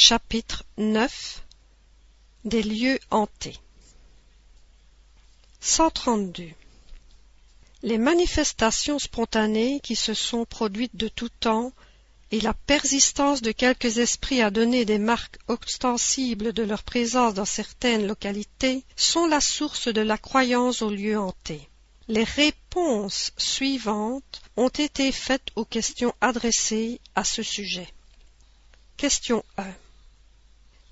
Chapitre 9 Des lieux hantés 132 Les manifestations spontanées qui se sont produites de tout temps et la persistance de quelques esprits à donner des marques ostensibles de leur présence dans certaines localités sont la source de la croyance aux lieux hantés. Les réponses suivantes ont été faites aux questions adressées à ce sujet. Question 1.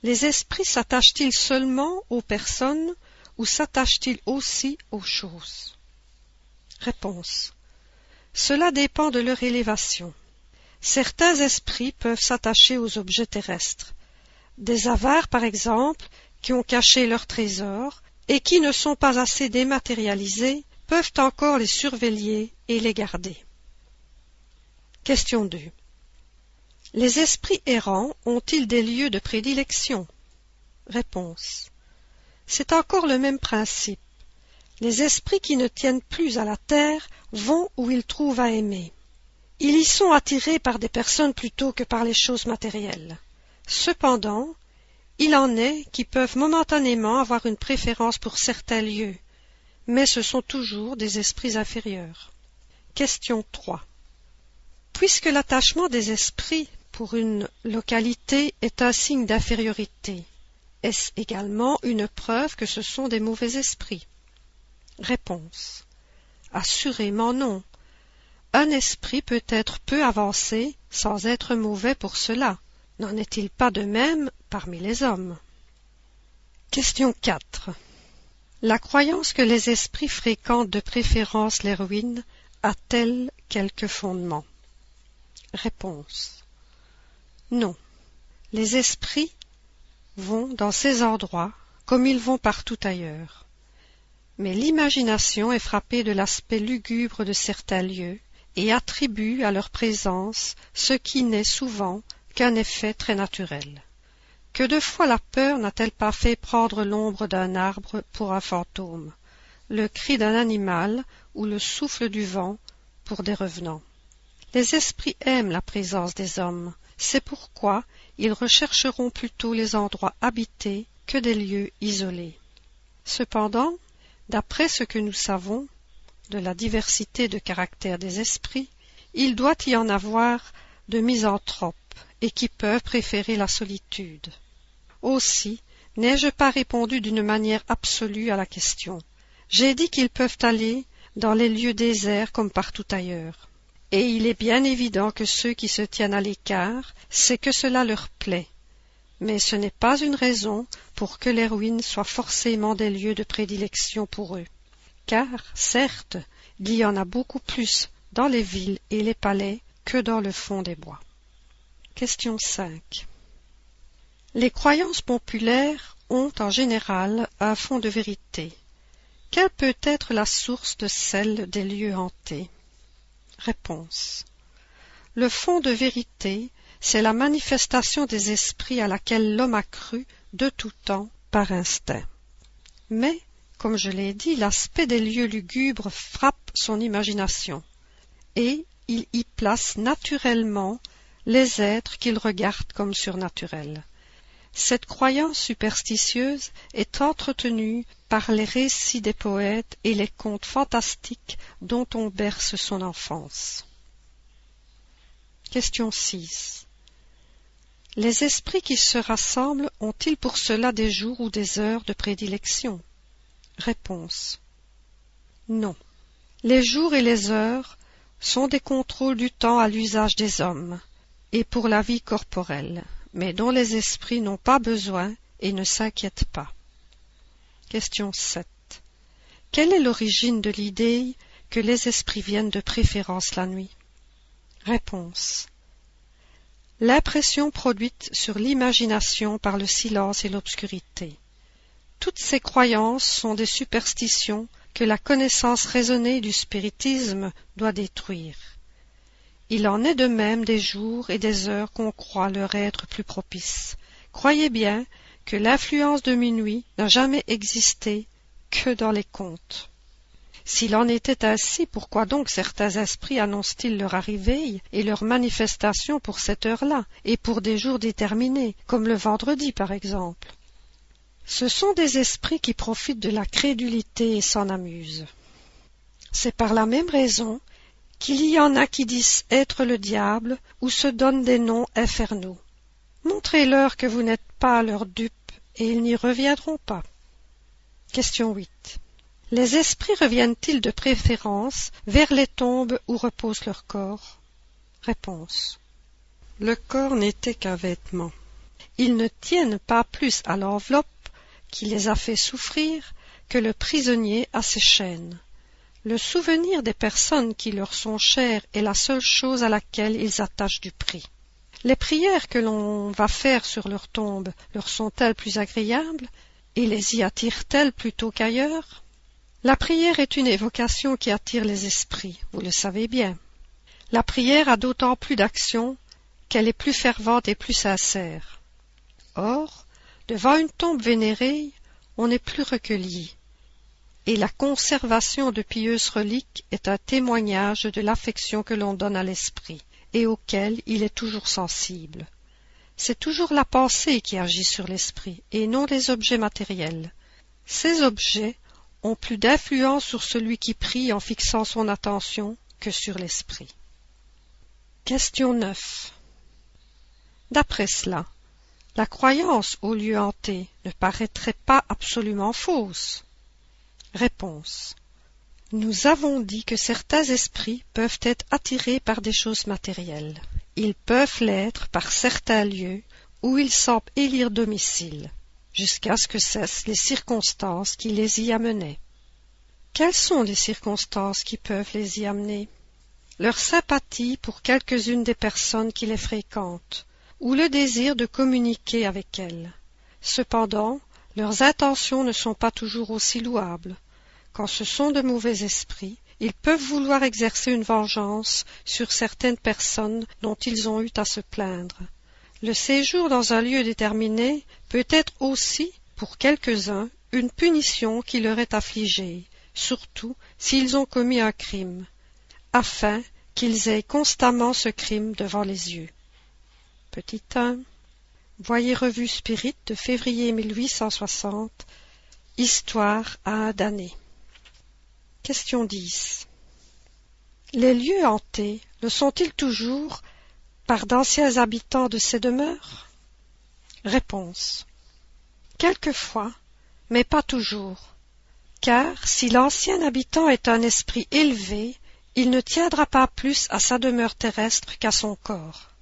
Les esprits s'attachent-ils seulement aux personnes ou s'attachent-ils aussi aux choses? Réponse. Cela dépend de leur élévation. Certains esprits peuvent s'attacher aux objets terrestres. Des avares, par exemple, qui ont caché leurs trésors et qui ne sont pas assez dématérialisés, peuvent encore les surveiller et les garder. Question 2. Les esprits errants ont-ils des lieux de prédilection? Réponse. C'est encore le même principe. Les esprits qui ne tiennent plus à la terre vont où ils trouvent à aimer. Ils y sont attirés par des personnes plutôt que par les choses matérielles. Cependant, il en est qui peuvent momentanément avoir une préférence pour certains lieux, mais ce sont toujours des esprits inférieurs. Question 3. Puisque l'attachement des esprits pour une localité est un signe d'infériorité. Est-ce également une preuve que ce sont des mauvais esprits? Réponse. Assurément non. Un esprit peut être peu avancé sans être mauvais pour cela. N'en est-il pas de même parmi les hommes? Question 4. La croyance que les esprits fréquentent de préférence les ruines a-t-elle quelque fondement? Réponse. Non. Les esprits vont dans ces endroits comme ils vont partout ailleurs. Mais l'imagination est frappée de l'aspect lugubre de certains lieux et attribue à leur présence ce qui n'est souvent qu'un effet très naturel. Que de fois la peur n'a-t-elle pas fait prendre l'ombre d'un arbre pour un fantôme, le cri d'un animal ou le souffle du vent pour des revenants? Les esprits aiment la présence des hommes, c'est pourquoi ils rechercheront plutôt les endroits habités que des lieux isolés. Cependant, d'après ce que nous savons de la diversité de caractère des esprits, il doit y en avoir de misanthropes et qui peuvent préférer la solitude. Aussi, n'ai-je pas répondu d'une manière absolue à la question. J'ai dit qu'ils peuvent aller dans les lieux déserts comme partout ailleurs et il est bien évident que ceux qui se tiennent à l'écart, c'est que cela leur plaît. Mais ce n'est pas une raison pour que les ruines soient forcément des lieux de prédilection pour eux. Car, certes, il y en a beaucoup plus dans les villes et les palais que dans le fond des bois. Question 5. Les croyances populaires ont en général un fond de vérité. Quelle peut être la source de celle des lieux hantés? Réponse. Le fond de vérité, c'est la manifestation des esprits à laquelle l'homme a cru de tout temps par instinct. Mais, comme je l'ai dit, l'aspect des lieux lugubres frappe son imagination, et il y place naturellement les êtres qu'il regarde comme surnaturels. Cette croyance superstitieuse est entretenue par les récits des poètes et les contes fantastiques dont on berce son enfance. Question 6. Les esprits qui se rassemblent ont-ils pour cela des jours ou des heures de prédilection? Réponse. Non. Les jours et les heures sont des contrôles du temps à l'usage des hommes et pour la vie corporelle mais dont les esprits n'ont pas besoin et ne s'inquiètent pas. Question 7. Quelle est l'origine de l'idée que les esprits viennent de préférence la nuit? Réponse. L'impression produite sur l'imagination par le silence et l'obscurité. Toutes ces croyances sont des superstitions que la connaissance raisonnée du spiritisme doit détruire. Il en est de même des jours et des heures qu'on croit leur être plus propices. Croyez bien que l'influence de minuit n'a jamais existé que dans les contes. S'il en était ainsi, pourquoi donc certains esprits annoncent-ils leur arrivée et leur manifestation pour cette heure-là, et pour des jours déterminés, comme le vendredi par exemple? Ce sont des esprits qui profitent de la crédulité et s'en amusent. C'est par la même raison qu'il y en a qui disent être le diable ou se donnent des noms infernaux. Montrez-leur que vous n'êtes pas leurs dupes et ils n'y reviendront pas. Question 8. Les esprits reviennent-ils de préférence vers les tombes où repose leur corps? Réponse. Le corps n'était qu'un vêtement. Ils ne tiennent pas plus à l'enveloppe qui les a fait souffrir que le prisonnier à ses chaînes. Le souvenir des personnes qui leur sont chères est la seule chose à laquelle ils attachent du prix. Les prières que l'on va faire sur leur tombe leur sont-elles plus agréables et les y attire-t-elle plutôt qu'ailleurs? La prière est une évocation qui attire les esprits, vous le savez bien. La prière a d'autant plus d'action qu'elle est plus fervente et plus sincère. Or, devant une tombe vénérée, on est plus recueilli, et la conservation de pieuses reliques est un témoignage de l'affection que l'on donne à l'esprit, et auquel il est toujours sensible. C'est toujours la pensée qui agit sur l'esprit, et non les objets matériels. Ces objets ont plus d'influence sur celui qui prie en fixant son attention que sur l'esprit. Question 9. D'après cela, la croyance au lieu hanté ne paraîtrait pas absolument fausse. Réponse. Nous avons dit que certains esprits peuvent être attirés par des choses matérielles ils peuvent l'être par certains lieux où ils semblent élire domicile, jusqu'à ce que cessent les circonstances qui les y amenaient. Quelles sont les circonstances qui peuvent les y amener? Leur sympathie pour quelques-unes des personnes qui les fréquentent, ou le désir de communiquer avec elles. Cependant, leurs intentions ne sont pas toujours aussi louables. Quand ce sont de mauvais esprits, ils peuvent vouloir exercer une vengeance sur certaines personnes dont ils ont eu à se plaindre. Le séjour dans un lieu déterminé peut être aussi, pour quelques-uns, une punition qui leur est affligée, surtout s'ils ont commis un crime, afin qu'ils aient constamment ce crime devant les yeux. Petit 1. Voyez Revue Spirit de février 1860, Histoire à damné. Question 10. Les lieux hantés le sont-ils toujours par d'anciens habitants de ces demeures? Réponse. Quelquefois, mais pas toujours, car si l'ancien habitant est un esprit élevé, il ne tiendra pas plus à sa demeure terrestre qu'à son corps.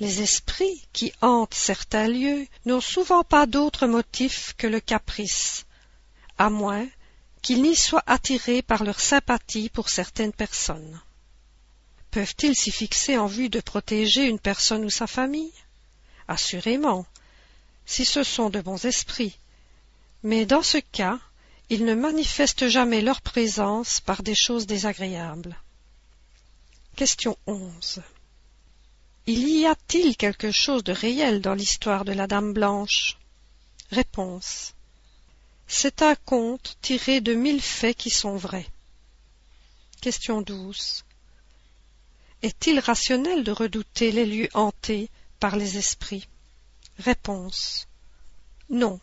Les esprits qui hantent certains lieux n'ont souvent pas d'autre motif que le caprice, à moins qu'ils n'y soient attirés par leur sympathie pour certaines personnes. Peuvent-ils s'y fixer en vue de protéger une personne ou sa famille? Assurément, si ce sont de bons esprits. Mais dans ce cas, ils ne manifestent jamais leur présence par des choses désagréables. Question 11. Il y a-t-il quelque chose de réel dans l'histoire de la Dame Blanche? Réponse. C'est un conte tiré de mille faits qui sont vrais. Question 12. Est-il rationnel de redouter les lieux hantés par les esprits? Réponse. Non.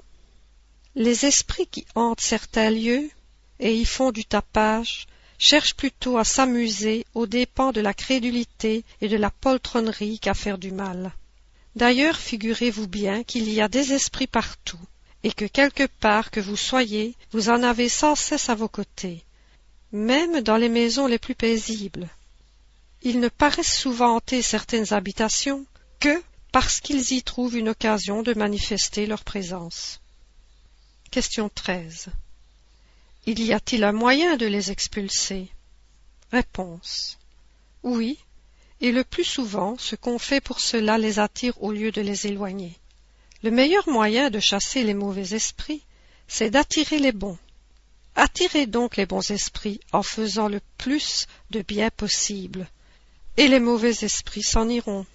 Les esprits qui hantent certains lieux et y font du tapage cherchent plutôt à s'amuser aux dépens de la crédulité et de la poltronnerie qu'à faire du mal. D'ailleurs, figurez-vous bien qu'il y a des esprits partout, et que quelque part que vous soyez, vous en avez sans cesse à vos côtés, même dans les maisons les plus paisibles. Ils ne paraissent souvent hanter certaines habitations que parce qu'ils y trouvent une occasion de manifester leur présence. Question 13. Il y a-t-il un moyen de les expulser? Réponse. Oui, et le plus souvent ce qu'on fait pour cela les attire au lieu de les éloigner. Le meilleur moyen de chasser les mauvais esprits, c'est d'attirer les bons. Attirez donc les bons esprits en faisant le plus de bien possible, et les mauvais esprits s'en iront,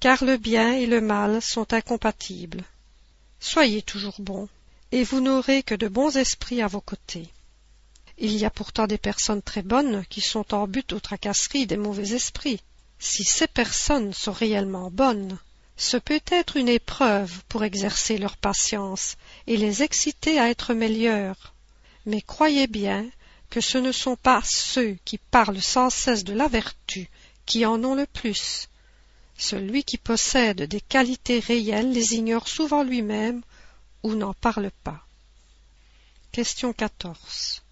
car le bien et le mal sont incompatibles. Soyez toujours bons, et vous n'aurez que de bons esprits à vos côtés. Il y a pourtant des personnes très bonnes qui sont en but aux tracasseries des mauvais esprits. Si ces personnes sont réellement bonnes, ce peut être une épreuve pour exercer leur patience et les exciter à être meilleurs. Mais croyez bien que ce ne sont pas ceux qui parlent sans cesse de la vertu qui en ont le plus. Celui qui possède des qualités réelles les ignore souvent lui-même ou n'en parle pas. Question 14.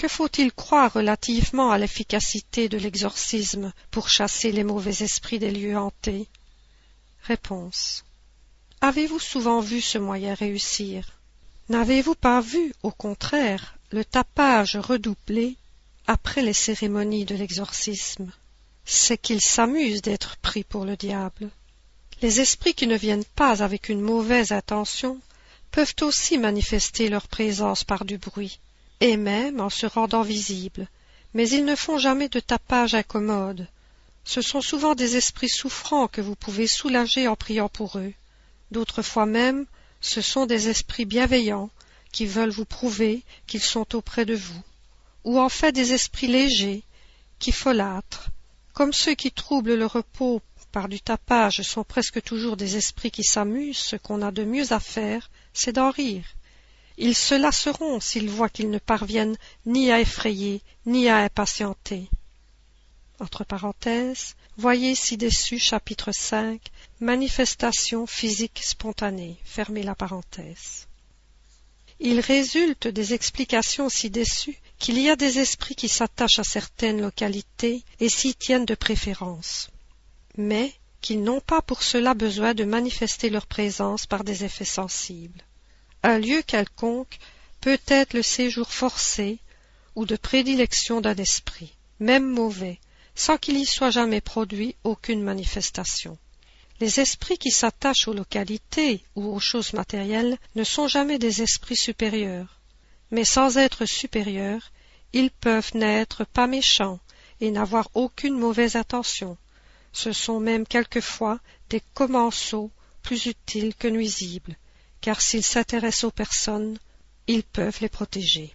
Que faut-il croire relativement à l'efficacité de l'exorcisme pour chasser les mauvais esprits des lieux hantés? Avez-vous souvent vu ce moyen réussir? N'avez-vous pas vu, au contraire, le tapage redoublé après les cérémonies de l'exorcisme? C'est qu'il s'amuse d'être pris pour le diable. Les esprits qui ne viennent pas avec une mauvaise intention peuvent aussi manifester leur présence par du bruit et même en se rendant visibles, mais ils ne font jamais de tapage incommode. Ce sont souvent des esprits souffrants que vous pouvez soulager en priant pour eux. D'autres fois même, ce sont des esprits bienveillants qui veulent vous prouver qu'ils sont auprès de vous, ou en fait des esprits légers qui folâtrent, comme ceux qui troublent le repos par du tapage sont presque toujours des esprits qui s'amusent, ce qu'on a de mieux à faire, c'est d'en rire. Ils se lasseront s'ils voient qu'ils ne parviennent ni à effrayer ni à impatienter. Voyez ci-dessus chapitre 5, manifestation physique spontanée. Fermez la parenthèse. Il résulte des explications ci-dessus qu'il y a des esprits qui s'attachent à certaines localités et s'y tiennent de préférence, mais qu'ils n'ont pas pour cela besoin de manifester leur présence par des effets sensibles un lieu quelconque peut être le séjour forcé ou de prédilection d'un esprit, même mauvais, sans qu'il y soit jamais produit aucune manifestation. Les esprits qui s'attachent aux localités ou aux choses matérielles ne sont jamais des esprits supérieurs, mais sans être supérieurs, ils peuvent n'être pas méchants et n'avoir aucune mauvaise intention. Ce sont même quelquefois des commensaux plus utiles que nuisibles, car s'ils s'intéressent aux personnes, ils peuvent les protéger.